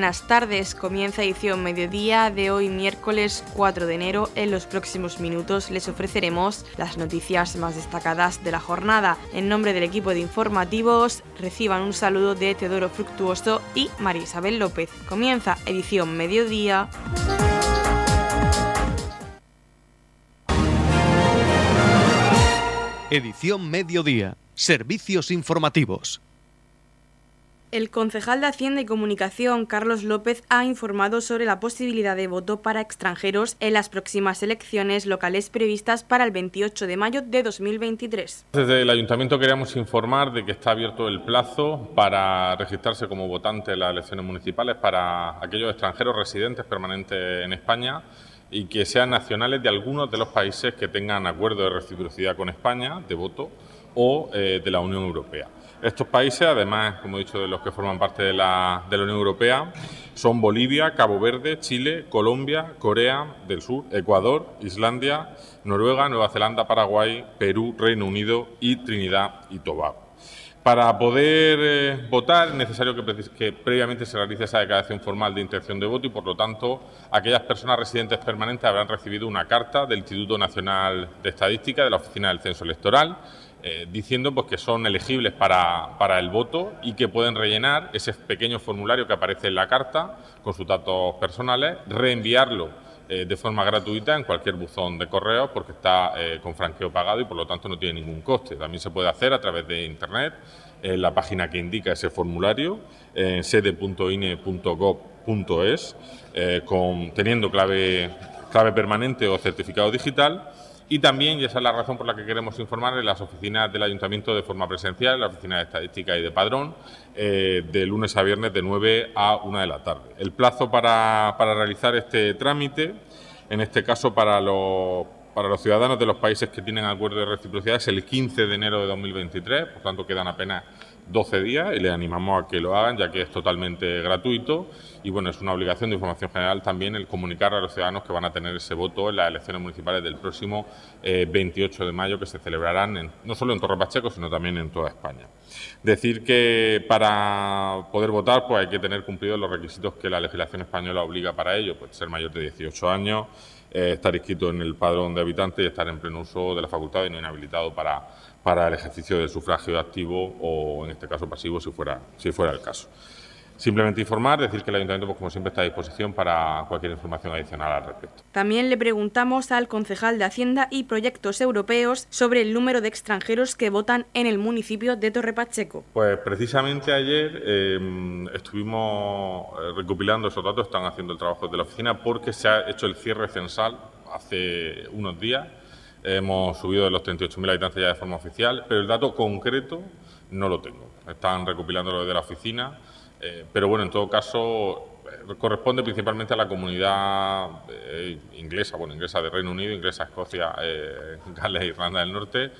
buenas tardes. Comienza edición mediodía de hoy miércoles 4 de enero. En los próximos minutos les ofreceremos las noticias más destacadas de la jornada. En nombre del equipo de informativos, reciban un saludo de Teodoro Fructuoso y María Isabel López. Comienza edición mediodía. Edición mediodía. Servicios informativos. El concejal de Hacienda y Comunicación, Carlos López, ha informado sobre la posibilidad de voto para extranjeros en las próximas elecciones locales previstas para el 28 de mayo de 2023. Desde el Ayuntamiento queríamos informar de que está abierto el plazo para registrarse como votante en las elecciones municipales para aquellos extranjeros residentes permanentes en España y que sean nacionales de algunos de los países que tengan acuerdo de reciprocidad con España de voto o eh, de la Unión Europea. Estos países, además, como he dicho, de los que forman parte de la, Unión Europea, son Bolivia, Cabo Verde, Chile, Colombia, Corea del Sur, Ecuador, Islandia, Noruega, Nueva Zelanda, Paraguay, Perú, Reino Unido y Trinidad y Tobago. Para poder eh, votar es necesario que, previamente se realice esa declaración formal de intención de voto y, por lo tanto, aquellas personas residentes permanentes habrán recibido una carta del Instituto Nacional de Estadística, de la Oficina del Censo Electoral, eh, diciendo pues, que son elegibles para, para, el voto y que pueden rellenar ese pequeño formulario que aparece en la carta con sus datos personales, reenviarlo eh, de forma gratuita en cualquier buzón de correo porque está eh, con franqueo pagado y por lo tanto no tiene ningún coste. También se puede hacer a través de Internet en la página que indica ese formulario en sede.ine.gov.es con, teniendo clave, clave permanente o certificado digital y también, y esa es la razón por la que queremos informar, en las oficinas del Ayuntamiento de forma presencial, en la oficina de Estadística y de Padrón, eh, de lunes a viernes de 9 a 1 de la tarde. El plazo para, para realizar este trámite, en este caso para los, para los ciudadanos de los países que tienen acuerdo de reciprocidad, es el 15 de enero de 2023, por tanto quedan apenas 12 días y les animamos a que lo hagan ya que es totalmente gratuito y bueno, es una obligación de información general también el comunicar a los ciudadanos que van a tener ese voto en las elecciones municipales del próximo 28 eh, de mayo que se celebrarán no solo en Torre Pacheco sino también en toda España. Decir que para poder votar pues hay que tener cumplidos los requisitos que la legislación española obliga para ello, pues ser mayor de 18 años, eh, estar inscrito en el padrón de habitantes y estar en pleno uso de la facultad y no inhabilitado para para el ejercicio del sufragio activo o, en este caso, pasivo, si fuera, si fuera el caso. Simplemente informar, decir que el Ayuntamiento, pues, como siempre, está a disposición para cualquier información adicional al respecto. También le preguntamos al concejal de Hacienda y Proyectos Europeos sobre el número de extranjeros que votan en el municipio de Torre Pacheco. Pues precisamente ayer em, estuvimos eh, recopilando esos datos, están haciendo el trabajo de la oficina porque se ha hecho el cierre censal hace unos días Hemos subido de los 38.000 habitantes ya de forma oficial, pero el dato concreto no lo tengo. Están recopilando lo de la oficina, eh, pero bueno, en todo caso eh, corresponde principalmente a la comunidad eh, inglesa, bueno, inglesa de Reino Unido, inglesa, Escocia, Gales e Irlanda del Norte,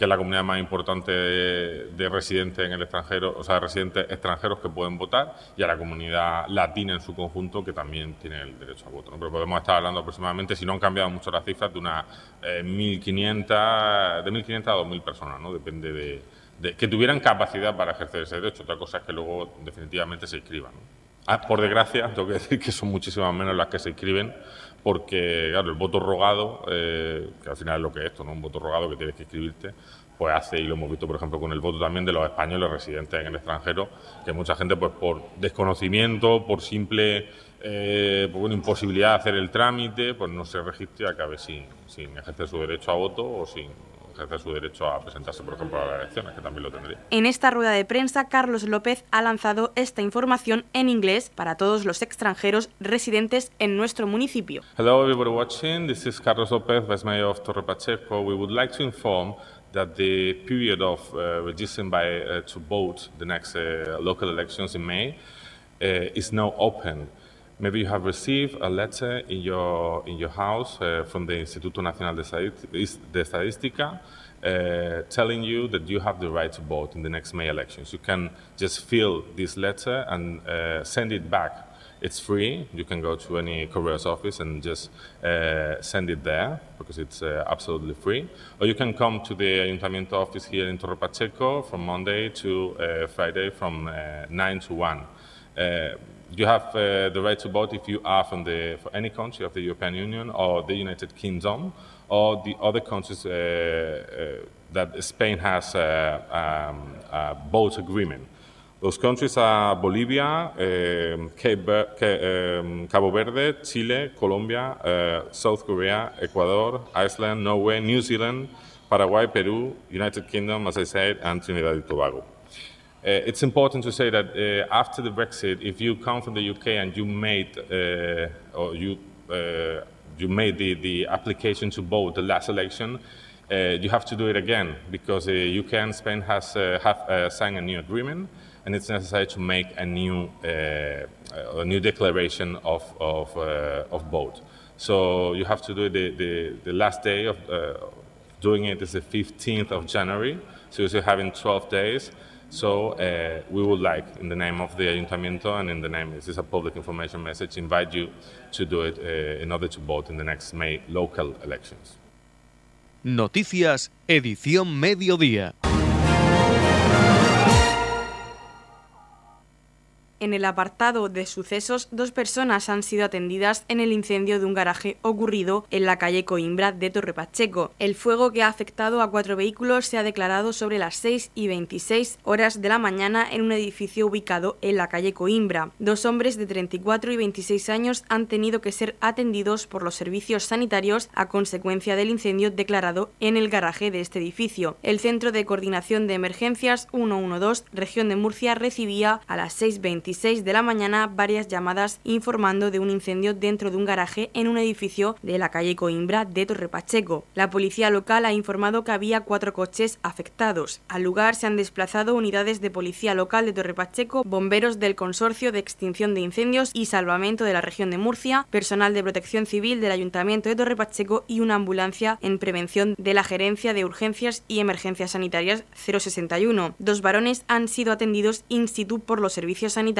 que es la comunidad más importante de, residentes en el extranjero, o sea, de residentes extranjeros que pueden votar, y a la comunidad latina en su conjunto, que también tiene el derecho a voto. Pero podemos estar hablando aproximadamente, si no han cambiado mucho las cifras, de unas 1.500, eh, de 1.500 a 2.000 personas, ¿no? Depende de, que tuvieran capacidad para ejercer ese derecho. Otra cosa es que luego definitivamente se inscriban. Ah, por desgracia, tengo que decir que son muchísimas menos las que se inscriben porque, claro, el voto rogado, eh, que al final es lo que es esto, ¿no? Un voto rogado que tienes que inscribirte, pues hace, y lo hemos visto, por ejemplo, con el voto también de los españoles residentes en el extranjero, que mucha gente, pues por desconocimiento, por simple eh, por imposibilidad de hacer el trámite, pues no se registre y acabe sin, sin ejercer su derecho a voto o sin ejercer su derecho a presentarse, por ejemplo, a las elecciones, que también lo tendría. En esta rueda de prensa, Carlos López ha lanzado esta información en inglés para todos los extranjeros residentes en nuestro municipio. Hello everybody watching, this is Carlos López, Vice Mayor of Torre Pacheco. We would like to inform that the period of uh, registering by, uh, to vote the next uh, local elections in May uh, is now open. Maybe you have received a letter in your, in your house uh, from the Instituto Nacional de Estadística uh, telling you that you have the right to vote in the next May elections. You can just fill this letter and uh, send it back. It's free. You can go to any courier's office and just uh, send it there because it's uh, absolutely free. Or you can come to the Ayuntamiento office here in Torre Pacheco from Monday to uh, Friday from 9 to 1 you have uh, the right to vote if you are from the for any country of the European Union or the United Kingdom or the other countries uh, uh, that Spain has um, a vote agreement. Those countries are Bolivia, um, um, Cabo Verde, Chile, Colombia, South Korea, Ecuador, Iceland, Norway, New Zealand, Paraguay, Peru, United Kingdom, as I said, and Trinidad and Tobago. Uh, it's important to say that uh, after the Brexit, if you come from the UK and you made uh, or you uh, you made the, the application to vote the last election, uh, you have to do it again because uh, the UK and Spain has have signed a new agreement, and it's necessary to make a new a new declaration of of, of vote. So you have to do the, the, the last day of doing it is the 15th of January. So you're having 12 days. So uh, we would like, in the name of the Ayuntamiento and in the name, this is a public information message, invite you to do it uh, in order to vote in the next May local elections. Noticias, edición mediodía. En el apartado de sucesos, dos personas han sido atendidas en el incendio de un garaje ocurrido en la calle Coimbra de Torre Pacheco. El fuego que ha afectado a cuatro vehículos se ha declarado sobre las 6 y 26 horas de la mañana en un edificio ubicado en la calle Coimbra. Dos hombres de 34 y 26 años han tenido que ser atendidos por los servicios sanitarios a consecuencia del incendio declarado en el garaje de este edificio. El Centro de Coordinación de Emergencias 112, región de Murcia, recibía a las 6.20 de la mañana varias llamadas informando de un incendio dentro de un garaje en un edificio de la calle Coimbra de Torre Pacheco. La policía local ha informado que había cuatro coches afectados. Al lugar se han desplazado unidades de policía local de Torre Pacheco, bomberos del Consorcio de Extinción de Incendios y Salvamento de la región de Murcia, personal de protección civil del Ayuntamiento de Torre Pacheco y una ambulancia en prevención de la Gerencia de Urgencias y Emergencias Sanitarias 061. Dos varones han sido atendidos in situ por los servicios sanitarios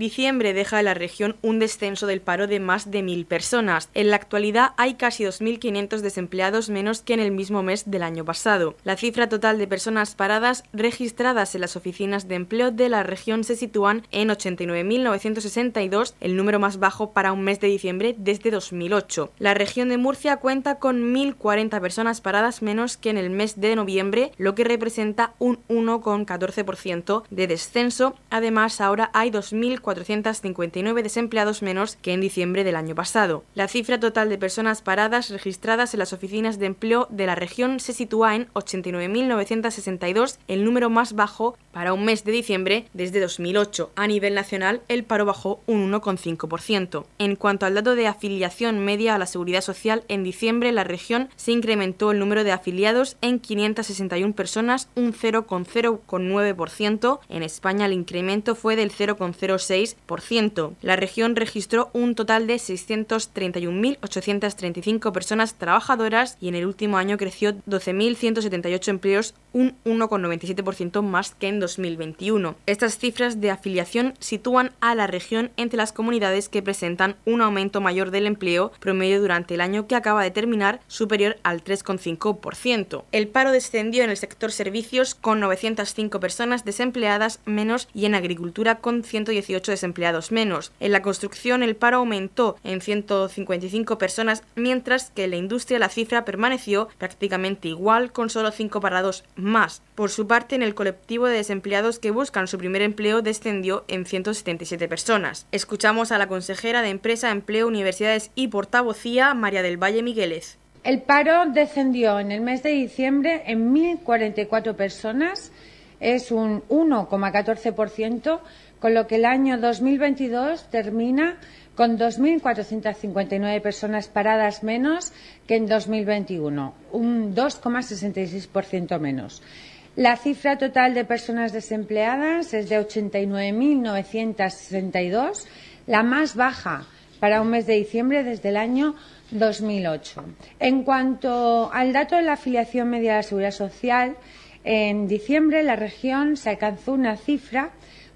Diciembre deja en la región un descenso del paro de más de 1.000 personas. En la actualidad hay casi 2.500 desempleados menos que en el mismo mes del año pasado. La cifra total de personas paradas registradas en las oficinas de empleo de la región se sitúan en 89.962, el número más bajo para un mes de diciembre desde 2008. La región de Murcia cuenta con 1.040 personas paradas menos que en el mes de noviembre, lo que representa un 1,14% de descenso. Además, ahora hay 2.000 459 desempleados menos que en diciembre del año pasado. La cifra total de personas paradas registradas en las oficinas de empleo de la región se sitúa en 89.962, el número más bajo para un mes de diciembre desde 2008. A nivel nacional, el paro bajó un 1,5%. En cuanto al dato de afiliación media a la seguridad social, en diciembre la región se incrementó el número de afiliados en 561 personas, un 0,09%. En España el incremento fue del 0,06 la región registró un total de 631.835 personas trabajadoras y en el último año creció 12.178 empleos, un 1,97% más que en 2021. Estas cifras de afiliación sitúan a la región entre las comunidades que presentan un aumento mayor del empleo promedio durante el año que acaba de terminar, superior al 3,5%. El paro descendió en el sector servicios con 905 personas desempleadas menos y en agricultura con 118 desempleados menos. En la construcción el paro aumentó en 155 personas, mientras que en la industria la cifra permaneció prácticamente igual con solo 5 parados más. Por su parte, en el colectivo de desempleados que buscan su primer empleo descendió en 177 personas. Escuchamos a la consejera de Empresa, Empleo, Universidades y Portavocía, María del Valle Migueles. El paro descendió en el mes de diciembre en 1.044 personas, es un 1,14% con lo que el año 2022 termina con 2.459 personas paradas menos que en 2021, un 2,66% menos. La cifra total de personas desempleadas es de 89.962, la más baja para un mes de diciembre desde el año 2008. En cuanto al dato de la afiliación media de la Seguridad Social, en diciembre la región se alcanzó una cifra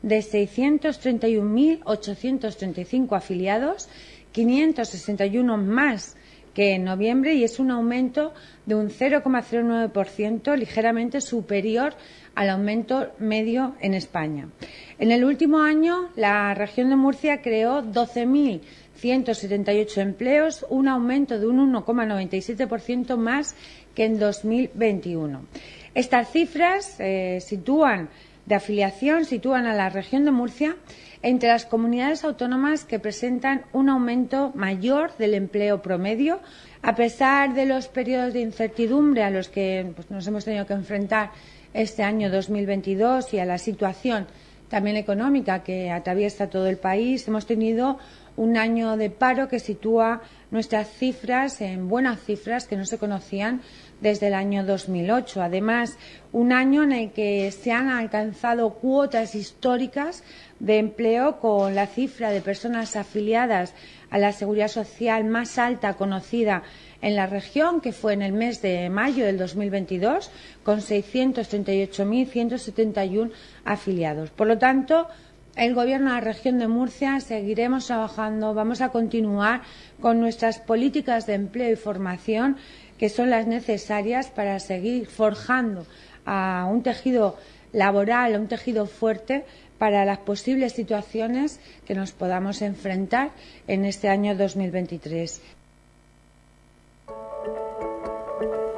de 631.835 afiliados, 561 más que en noviembre y es un aumento de un 0,09%, ligeramente superior al aumento medio en España. En el último año, la región de Murcia creó 12.178 empleos, un aumento de un 1,97% más que en 2021. Estas cifras eh, sitúan de afiliación sitúan a la región de Murcia entre las comunidades autónomas que presentan un aumento mayor del empleo promedio, a pesar de los periodos de incertidumbre a los que pues, nos hemos tenido que enfrentar este año 2022 y a la situación también económica que atraviesa todo el país, hemos tenido un año de paro que sitúa nuestras cifras en buenas cifras que no se conocían desde el año 2008. Además, un año en el que se han alcanzado cuotas históricas de empleo con la cifra de personas afiliadas a la seguridad social más alta conocida en la región, que fue en el mes de mayo del 2022, con 638.171 afiliados. Por lo tanto, el Gobierno de la región de Murcia seguiremos trabajando, vamos a continuar con nuestras políticas de empleo y formación que son las necesarias para seguir forjando a un tejido laboral, un tejido fuerte para las posibles situaciones que nos podamos enfrentar en este año 2023.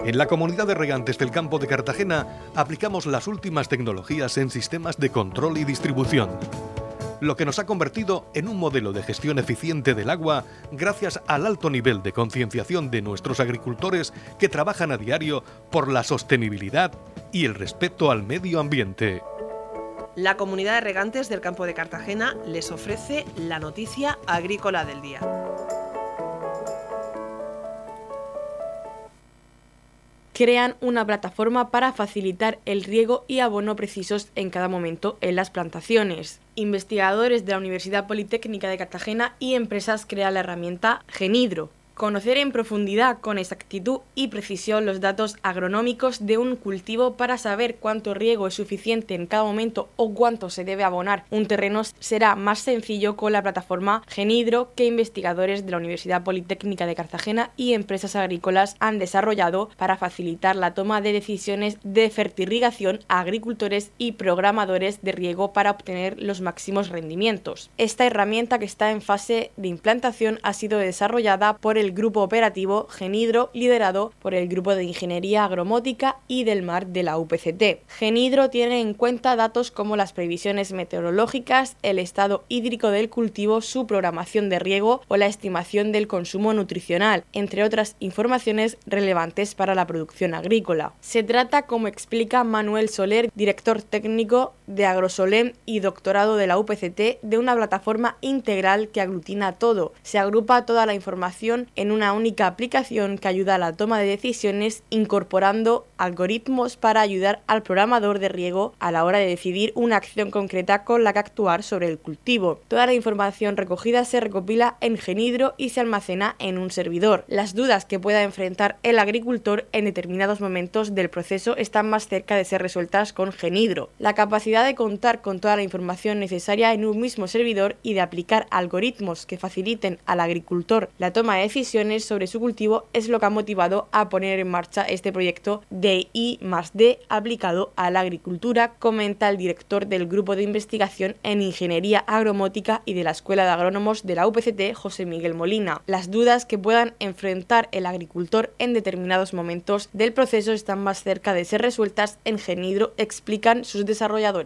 En la comunidad de regantes del campo de Cartagena aplicamos las últimas tecnologías en sistemas de control y distribución lo que nos ha convertido en un modelo de gestión eficiente del agua gracias al alto nivel de concienciación de nuestros agricultores que trabajan a diario por la sostenibilidad y el respeto al medio ambiente. La comunidad de regantes del campo de Cartagena les ofrece la noticia agrícola del día. crean una plataforma para facilitar el riego y abono precisos en cada momento en las plantaciones. Investigadores de la Universidad Politécnica de Cartagena y empresas crean la herramienta Genidro, Conocer en profundidad, con exactitud y precisión los datos agronómicos de un cultivo para saber cuánto riego es suficiente en cada momento o cuánto se debe abonar un terreno será más sencillo con la plataforma Genidro que investigadores de la Universidad Politécnica de Cartagena y empresas agrícolas han desarrollado para facilitar la toma de decisiones de fertirrigación a agricultores y programadores de riego para obtener los máximos rendimientos. Esta herramienta que está en fase de implantación ha sido desarrollada por el el grupo operativo Genidro, liderado por el Grupo de Ingeniería Agromótica y del Mar de la UPCT. Genidro tiene en cuenta datos como las previsiones meteorológicas, el estado hídrico del cultivo, su programación de riego o la estimación del consumo nutricional, entre otras informaciones relevantes para la producción agrícola. Se trata, como explica Manuel Soler, director técnico de Agrosolem y doctorado de la UPCT, de una plataforma integral que aglutina todo. Se agrupa toda la información en una única aplicación que ayuda a la toma de decisiones incorporando algoritmos para ayudar al programador de riego a la hora de decidir una acción concreta con la que actuar sobre el cultivo. Toda la información recogida se recopila en Genidro y se almacena en un servidor. Las dudas que pueda enfrentar el agricultor en determinados momentos del proceso están más cerca de ser resueltas con Genidro. La capacidad de contar con toda la información necesaria en un mismo servidor y de aplicar algoritmos que faciliten al agricultor la toma de decisiones sobre su cultivo es lo que ha motivado a poner en marcha este proyecto de I más D aplicado a la agricultura, comenta el director del Grupo de Investigación en Ingeniería Agromótica y de la Escuela de Agrónomos de la UPCT, José Miguel Molina. Las dudas que puedan enfrentar el agricultor en determinados momentos del proceso están más cerca de ser resueltas en Genidro, explican sus desarrolladores.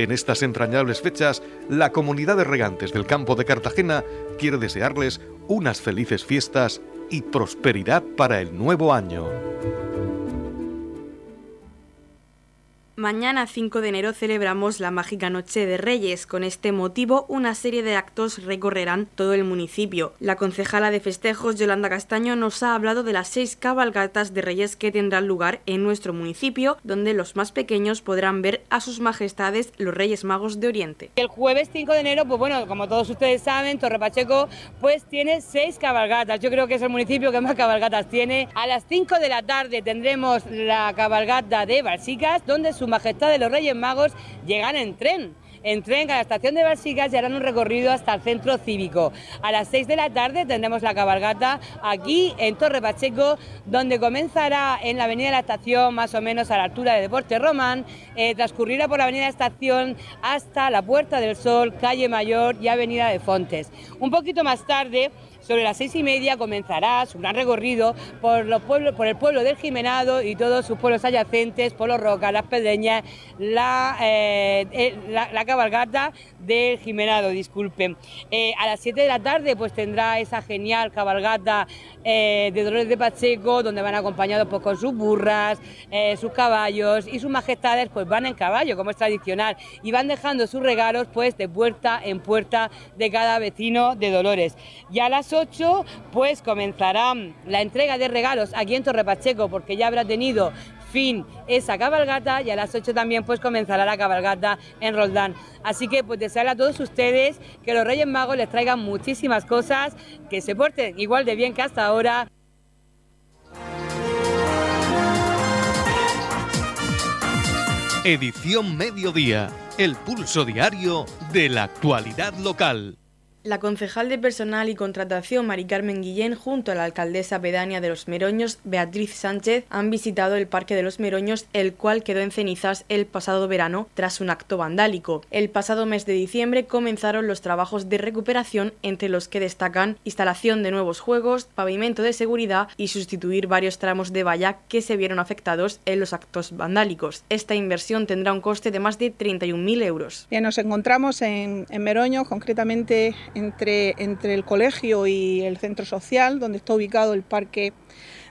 En estas entrañables fechas, la comunidad de regantes del campo de Cartagena quiere desearles unas felices fiestas y prosperidad para el nuevo año. Mañana 5 de enero celebramos la mágica Noche de Reyes. Con este motivo, una serie de actos recorrerán todo el municipio. La concejala de festejos, Yolanda Castaño, nos ha hablado de las seis cabalgatas de Reyes que tendrán lugar en nuestro municipio, donde los más pequeños podrán ver a sus majestades los Reyes Magos de Oriente. El jueves 5 de enero, pues bueno, como todos ustedes saben, Torre Pacheco pues tiene seis cabalgatas. Yo creo que es el municipio que más cabalgatas tiene. A las 5 de la tarde tendremos la cabalgata de Balsicas, donde su Majestad de los Reyes Magos llegan en tren en tren a la estación de Balsicas y harán un recorrido hasta el centro cívico. A las 6 de la tarde tendremos la cabalgata aquí en Torre Pacheco, donde comenzará en la avenida de la estación, más o menos a la altura de Deporte Román, eh, transcurrirá por la avenida de la estación hasta la Puerta del Sol, calle Mayor y avenida de Fontes. Un poquito más tarde sobre las seis y media comenzará su gran recorrido por los pueblos, por el pueblo del Jimenado y todos sus pueblos adyacentes, por los Rocas, las Pedreñas, la, eh, eh, la, cabalgata del Jimenado, disculpen. Eh, a las 7 de la tarde pues tendrá esa genial cabalgata de Dolores de Pacheco, donde van acompañados pues, con sus burras, sus caballos y sus majestades pues van en caballo, como es tradicional, y van dejando sus regalos pues de puerta en puerta de cada vecino de Dolores. Y a las pues comenzará la entrega de regalos aquí en Torre Pacheco porque ya habrá tenido fin esa cabalgata y a las 8 también pues comenzará la cabalgata en Roldán. Así que pues desearle a todos ustedes que los Reyes Magos les traigan muchísimas cosas, que se porten igual de bien que hasta ahora. Edición Mediodía, el pulso diario de la actualidad local. La concejal de Personal y Contratación, Mari Carmen Guillén, junto a la alcaldesa pedánea de Los Meroños, Beatriz Sánchez, han visitado el Parque de los Meroños, el cual quedó en cenizas el pasado verano tras un acto vandálico. El pasado mes de diciembre comenzaron los trabajos de recuperación, entre los que destacan instalación de nuevos juegos, pavimento de seguridad y sustituir varios tramos de valla que se vieron afectados en los actos vandálicos. Esta inversión tendrá un coste de más de 31.000 euros. Bien, nos encontramos en, en Meroño, concretamente entre, entre el colegio y el centro social, donde está ubicado el parque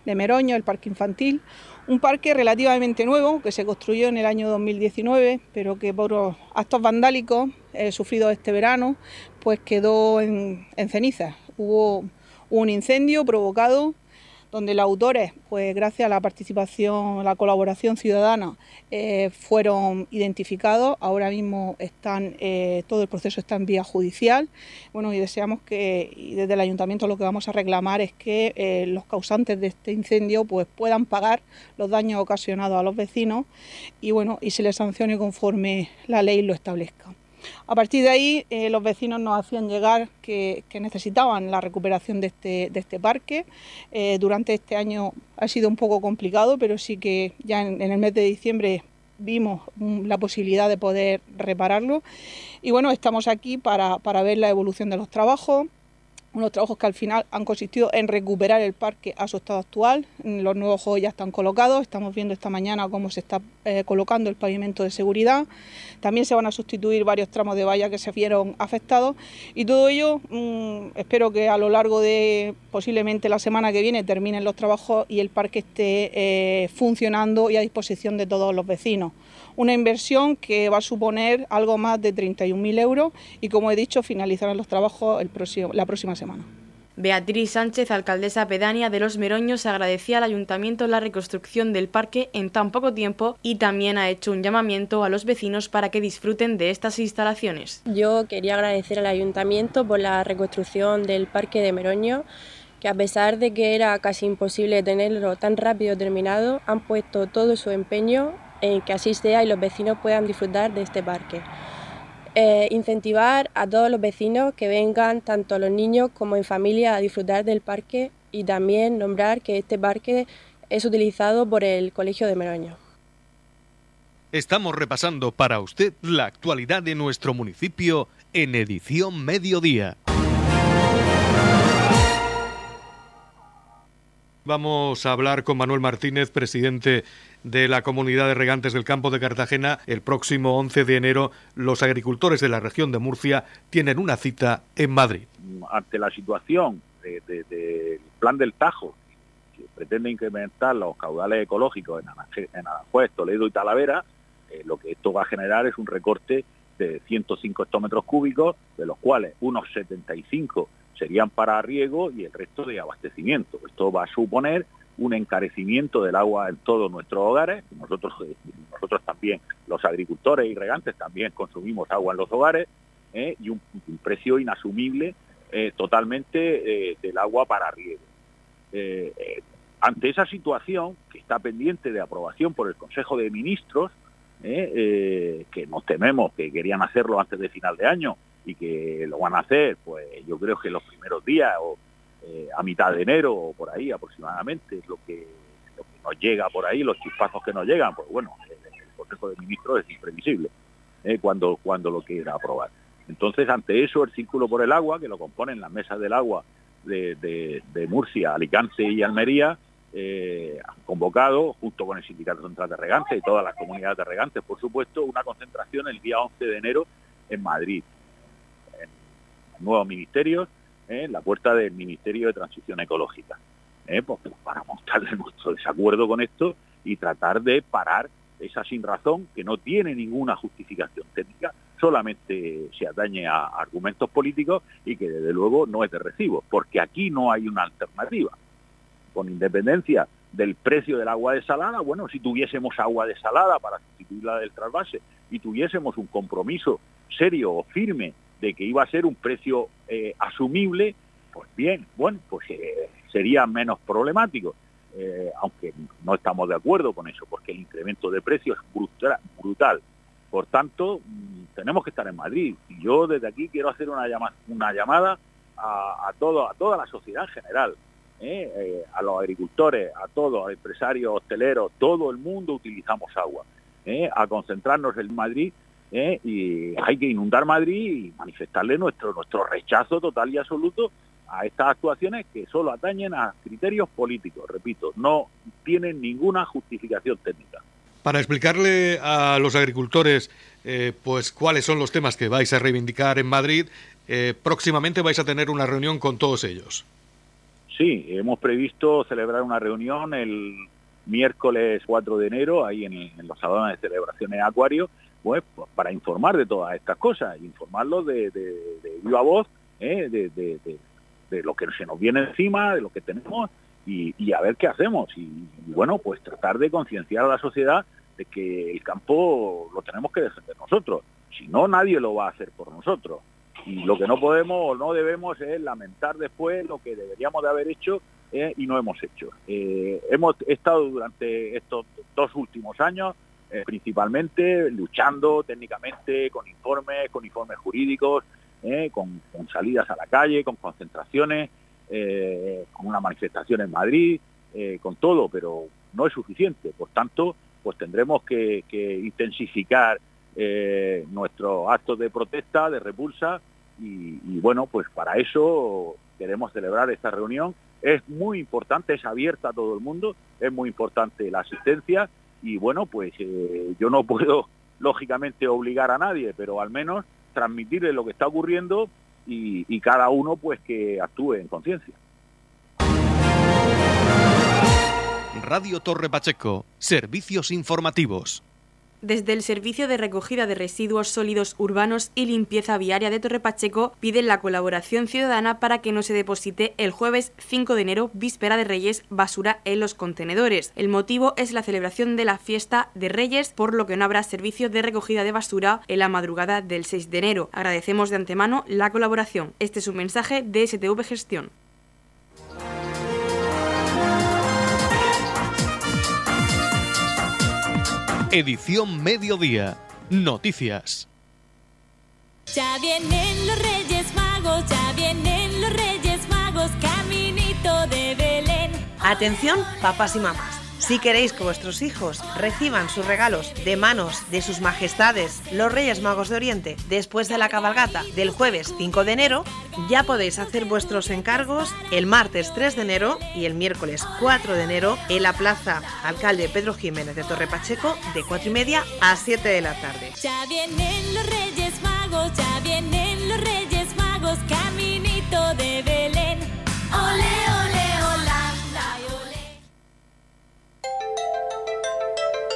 de Meroño, el parque infantil. Un parque relativamente nuevo que se construyó en el año 2019, pero que por actos vandálicos eh, sufridos este verano, pues quedó en, en cenizas. Hubo un incendio provocado donde los autores, pues gracias a la participación, la colaboración ciudadana, eh, fueron identificados. Ahora mismo están, eh, todo el proceso está en vía judicial. Bueno, y deseamos que, y desde el ayuntamiento lo que vamos a reclamar es que eh, los causantes de este incendio pues puedan pagar los daños ocasionados a los vecinos y bueno, y se les sancione conforme la ley lo establezca. A partir de ahí, eh, los vecinos nos hacían llegar que, necesitaban la recuperación de este, este parque. Eh, durante este año ha sido un poco complicado, pero sí que ya en, el mes de diciembre vimos mm, la posibilidad de poder repararlo. Y bueno, estamos aquí para ver la evolución de los trabajos, unos trabajos que al final han consistido en recuperar el parque a su estado actual. Los nuevos juegos ya están colocados, estamos viendo esta mañana cómo se está eh, colocando el pavimento de seguridad. También se van a sustituir varios tramos de valla que se vieron afectados y todo ello mm, espero que a lo largo de posiblemente la semana que viene terminen los trabajos y el parque esté eh, funcionando y a disposición de todos los vecinos una inversión que va a suponer algo más de 31.000 euros y, como he dicho, finalizarán los trabajos el la próxima semana. Beatriz Sánchez, alcaldesa pedánea de Los Meroños, agradecía al ayuntamiento la reconstrucción del parque en tan poco tiempo y también ha hecho un llamamiento a los vecinos para que disfruten de estas instalaciones. Yo quería agradecer al ayuntamiento por la reconstrucción del parque de Meroño que a pesar de que era casi imposible tenerlo tan rápido terminado, han puesto todo su empeño en que así sea y los vecinos puedan disfrutar de este parque. Eh, incentivar a todos los vecinos que vengan, tanto los niños como en familia, a disfrutar del parque y también nombrar que este parque es utilizado por el Colegio de Meroño. Estamos repasando para usted la actualidad de nuestro municipio en edición mediodía. Vamos a hablar con Manuel Martínez, presidente de la comunidad de regantes del campo de Cartagena. El próximo 11 de enero los agricultores de la región de Murcia tienen una cita en Madrid. Ante la situación del plan del Tajo, que pretende incrementar los caudales ecológicos en Aranjuez, Toledo y Talavera, eh, lo que esto va a generar es un recorte de 105 hectómetros cúbicos, de los cuales unos 75 serían para riego y el resto de abastecimiento. Esto va a suponer un encarecimiento del agua en todos nuestros hogares. Nosotros, eh, nosotros también, los agricultores y regantes, también consumimos agua en los hogares ¿eh? y un, precio inasumible eh, totalmente del agua para riego. ante esa situación, que está pendiente de aprobación por el Consejo de Ministros, que nos tememos que querían hacerlo antes de final de año y que lo van a hacer, pues yo creo que los primeros días o eh, a mitad de enero o por ahí aproximadamente, lo que, nos llega por ahí, los chispazos que nos llegan, pues bueno, el, Consejo de Ministros es imprevisible eh, cuando, cuando lo quiera aprobar. Entonces, ante eso, el Círculo por el Agua, que lo componen las mesas del agua de, Murcia, Alicante y Almería, eh, han convocado, junto con el Sindicato Central de Regantes y todas las comunidades de regantes, por supuesto, una concentración el día 11 de enero en Madrid, en nuevos ministerios, ¿eh? en la puerta del Ministerio de Transición Ecológica, ¿eh? pues, para mostrarle nuestro desacuerdo con esto y tratar de parar esa sin razón que no tiene ninguna justificación técnica, solamente se atañe a argumentos políticos y que desde luego no es de recibo, porque aquí no hay una alternativa. Con independencia del precio del agua desalada, bueno, si tuviésemos agua desalada para sustituirla del trasvase y tuviésemos un compromiso serio o firme de que iba a ser un precio eh, asumible, pues bien, bueno, pues eh, sería menos problemático. Eh, aunque no estamos de acuerdo con eso, porque el incremento de precios es brutal. Por tanto, mm, tenemos que estar en Madrid. Y yo desde aquí quiero hacer una, una llamada a, todo, a toda la sociedad en general, a los agricultores, a todos, a empresarios, hosteleros, todo el mundo utilizamos agua, a concentrarnos en Madrid ¿eh? y hay que inundar Madrid y manifestarle nuestro, nuestro rechazo total y absoluto a estas actuaciones que solo atañen a criterios políticos, repito, no tienen ninguna justificación técnica. Para explicarle a los agricultores eh, pues cuáles son los temas que vais a reivindicar en Madrid, eh, próximamente vais a tener una reunión con todos ellos. Sí, hemos previsto celebrar una reunión el miércoles 4 de enero, ahí en, los salones de celebraciones Acuario, pues, para informar de todas estas cosas, informarlos de, viva voz, ¿eh? de, lo que se nos viene encima, de lo que tenemos y, a ver qué hacemos. Y, bueno, pues tratar de concienciar a la sociedad de que el campo lo tenemos que defender nosotros. Si no, nadie lo va a hacer por nosotros. Y lo que no podemos o no debemos es lamentar después lo que deberíamos de haber hecho ¿eh? y no hemos hecho. Eh, hemos estado durante estos dos últimos años eh, principalmente luchando técnicamente con informes, con informes jurídicos, con, salidas a la calle, con concentraciones, con una manifestación en Madrid, con todo, pero no es suficiente. Por tanto, pues tendremos que, intensificar nuestros actos de protesta, de repulsa, y, bueno, pues para eso queremos celebrar esta reunión. Es muy importante, es abierta a todo el mundo, es muy importante la asistencia y bueno, pues eh, yo no puedo lógicamente obligar a nadie, pero al menos transmitirle lo que está ocurriendo y cada uno pues que actúe en conciencia. Radio Torre Pacheco, servicios informativos. Desde el Servicio de Recogida de Residuos Sólidos Urbanos y Limpieza Viaria de Torre Pacheco piden la colaboración ciudadana para que no se deposite el jueves 5 de enero, víspera de Reyes, basura en los contenedores. El motivo es la celebración de la fiesta de Reyes, por lo que no habrá servicio de recogida de basura en la madrugada del 6 de enero. Agradecemos de antemano la colaboración. Este es un mensaje de STV Gestión. Edición Mediodía. Noticias. Ya vienen los Reyes Magos, ya vienen los Reyes Magos, caminito de Belén. Atención, papás y mamás. Si queréis que vuestros hijos reciban sus regalos de manos de sus majestades los Reyes Magos de Oriente después de la cabalgata del jueves 5 de enero, ya podéis hacer vuestros encargos el martes 3 de enero y el miércoles 4 de enero en la Plaza Alcalde Pedro Jiménez de Torre Pacheco de 4 y media a 7 de la tarde. Ya vienen los Reyes Magos, ya vienen los Reyes Magos, caminito de Belén. Ole,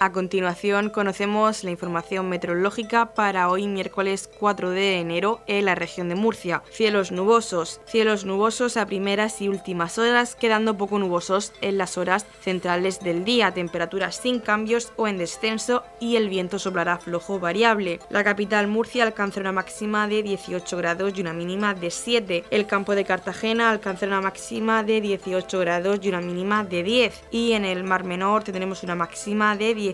A continuación conocemos la información meteorológica para hoy miércoles 4 de enero en la región de Murcia. Cielos nubosos, cielos nubosos a primeras y últimas horas, quedando poco nubosos en las horas centrales del día, temperaturas sin cambios o en descenso y el viento soplará flojo variable. La capital Murcia alcanza una máxima de 18 grados y una mínima de 7. El campo de Cartagena alcanza una máxima de 18 grados y una mínima de 10. Y en el Mar Menor tendremos una máxima de 10